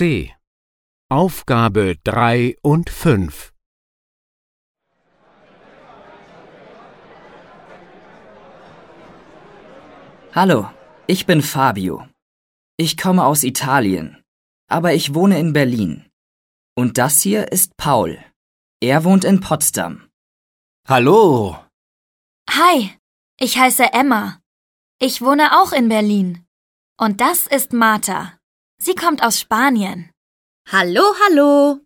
C. Aufgabe 3 und 5. Hallo, ich bin Fabio. Ich komme aus Italien, aber ich wohne in Berlin. Und das hier ist Paul. Er wohnt in Potsdam. Hallo. Hi, ich heiße Emma. Ich wohne auch in Berlin. Und das ist Martha. Sie kommt aus Spanien. Hallo, hallo.